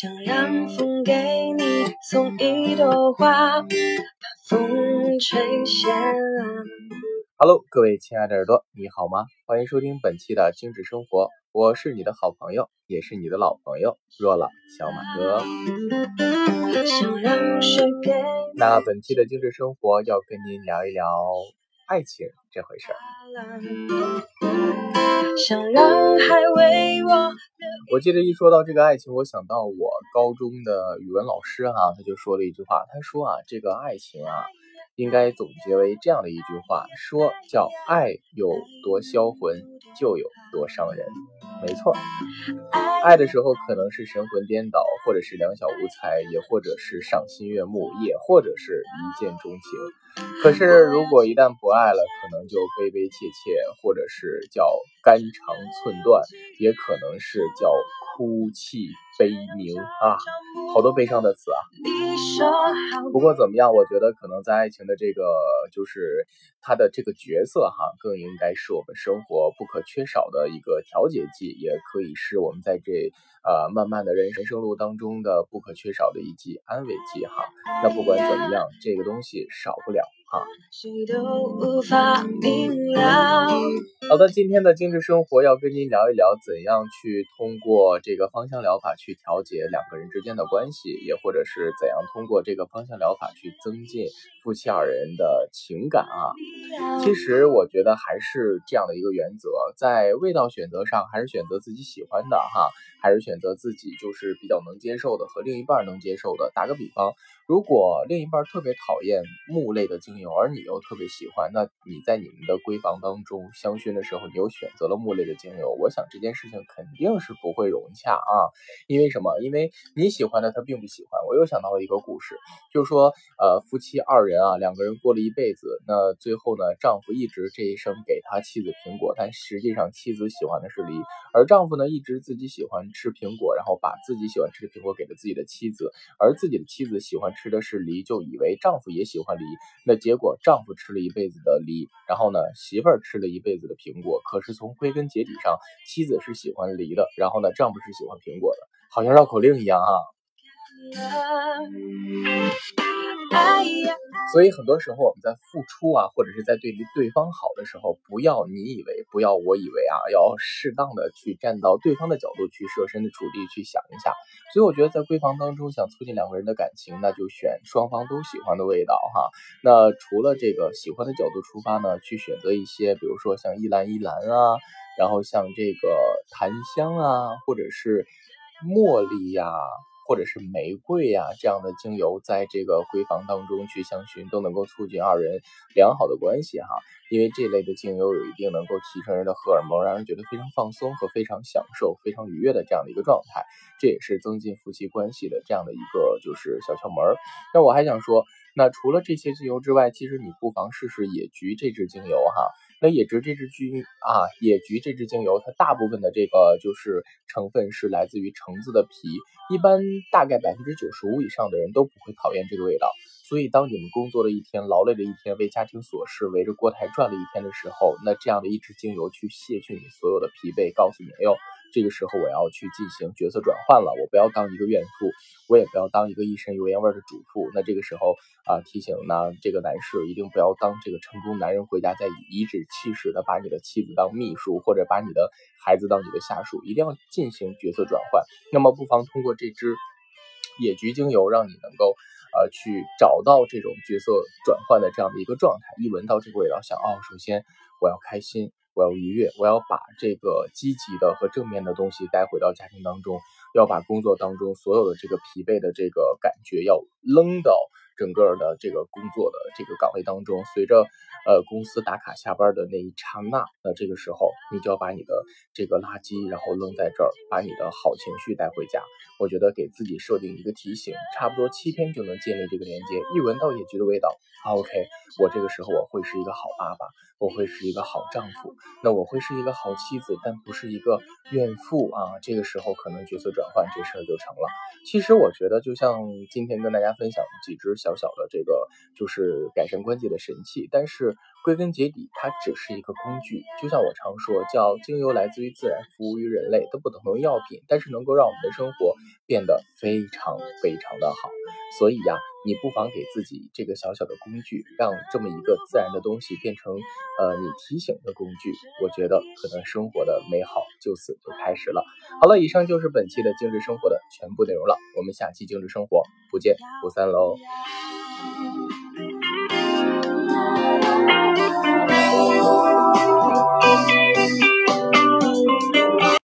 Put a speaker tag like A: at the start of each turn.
A: 想让风给你送一朵花，把风吹闲了。
B: Hello，各位亲爱的耳朵，你好吗？欢迎收听本期的精致生活，我是你的好朋友，也是你的老朋友若了小马哥。
A: 想让水给
B: 那本期的精致生活要跟您聊一聊爱情这回事儿。
A: 想让海为我
B: 我记得一说到这个爱情，我想到我高中的语文老师哈、他就说了一句话，他说啊，这个爱情啊，应该总结为这样的一句话，说叫爱有多销魂，就有多伤人。没错，爱的时候可能是神魂颠倒，或者是两小无猜，也或者是赏心悦目，也或者是一见钟情。可是如果一旦不爱了，可能就悲悲切切，或者是叫肝肠寸断，也可能是叫哭泣悲鸣啊，好多悲伤的词啊。不过怎么样，我觉得可能在爱情的这个就是他的这个角色哈，更应该是我们生活不可缺少的一个调节剂，也可以是我们在这呃漫漫的人生生路当中的不可缺少的一剂安慰剂哈。那不管怎么样，这个东西少不了哈。
A: 谁都无法明了。
B: 好的，今天的精致生活要跟您聊一聊怎样去通过这个芳香疗法去调节两个人之间的关系，也或者是怎样通过这个芳香疗法去增进夫妻二人的情感啊。其实我觉得还是这样的一个原则，在味道选择上，还是选择自己喜欢的哈，还是选择自己就是比较能接受的和另一半能接受的。打个比方，如果另一半特别讨厌木类的精油，而你又特别喜欢，那你在你们的闺房当中香薰的的时候，你又选择了木类的精油，我想这件事情肯定是不会融洽啊。因为什么？因为你喜欢的他并不喜欢。我又想到了一个故事，就是说，呃，夫妻二人啊，两个人过了一辈子，那最后呢，丈夫一直这一生给他妻子苹果，但实际上妻子喜欢的是梨，而丈夫呢一直自己喜欢吃苹果，然后把自己喜欢吃的苹果给了自己的妻子，而自己的妻子喜欢吃的是梨，就以为丈夫也喜欢梨，那结果丈夫吃了一辈子的梨，然后呢，媳妇儿吃了一辈子的苹果，可是从归根结底上，妻子是喜欢梨的，然后呢，丈夫是喜欢苹果的，好像绕口令一样啊。所以很多时候我们在付出啊，或者是在对对方好的时候，不要你以为，不要我以为啊，要适当的去站到对方的角度去设身处地去想一下。所以我觉得在闺房当中，想促进两个人的感情，那就选双方都喜欢的味道哈。那除了这个喜欢的角度出发呢，去选择一些，比如说像依兰依兰啊，然后像这个檀香啊，或者是茉莉呀、或者是玫瑰呀、这样的精油，在这个闺房当中去香薰，都能够促进二人良好的关系哈。因为这类的精油有一定能够提升人的荷尔蒙，让人觉得非常放松和非常享受、非常愉悦的这样的一个状态，这也是增进夫妻关系的这样的一个就是小窍门儿。那我还想说，那除了这些精油之外，其实你不妨试试野菊这支精油哈。那野菊这支精啊，野菊这支精油，它大部分的这个就是成分是来自于橙子的皮，一般大概百分之九十五以上的人都不会讨厌这个味道。所以，当你们工作了一天、劳累了一天、为家庭琐事围着锅台转了一天的时候，那这样的一支精油去卸去你所有的疲惫，告诉你，哎呦，这个时候我要去进行角色转换了，我不要当一个怨妇，我也不要当一个一身油烟味的主妇。那这个时候啊，提醒呢这个男士一定不要当这个成功男人回家再颐指气使的把你的妻子当秘书，或者把你的孩子当你的下属，一定要进行角色转换。那么，不妨通过这支野菊精油，让你能够。呃，去找到这种角色转换的这样的一个状态，一闻到这个味道，想哦，首先我要开心，我要愉悦，我要把这个积极的和正面的东西带回到家庭当中，要把工作当中所有的这个疲惫的这个感觉要扔到整个的这个工作的这个岗位当中，随着呃公司打卡下班的那一刹那，那这个时候你就要把你的这个垃圾然后扔在这儿，把你的好情绪带回家。我觉得给自己设定一个提醒，差不多七天就能建立这个连接。一闻到野菊的味道，，OK，我这个时候我会是一个好爸爸，我会是一个好丈夫，那我会是一个好妻子，但不是一个怨妇啊。这个时候可能角色转换这事儿就成了。其实我觉得，就像今天跟大家分享几只小。小小的这个就是改善关节的神器，但是归根结底，它只是一个工具。就像我常说，叫精油来自于自然，服务于人类，都不等同于药品，但是能够让我们的生活变得非常非常的好。所以呀，你不妨给自己这个小小的工具，让这么一个自然的东西变成呃你提醒的工具。我觉得可能生活的美好就此就开始了。好了，以上就是本期的精致生活的全部内容了。我们下期精致生活不见不散喽。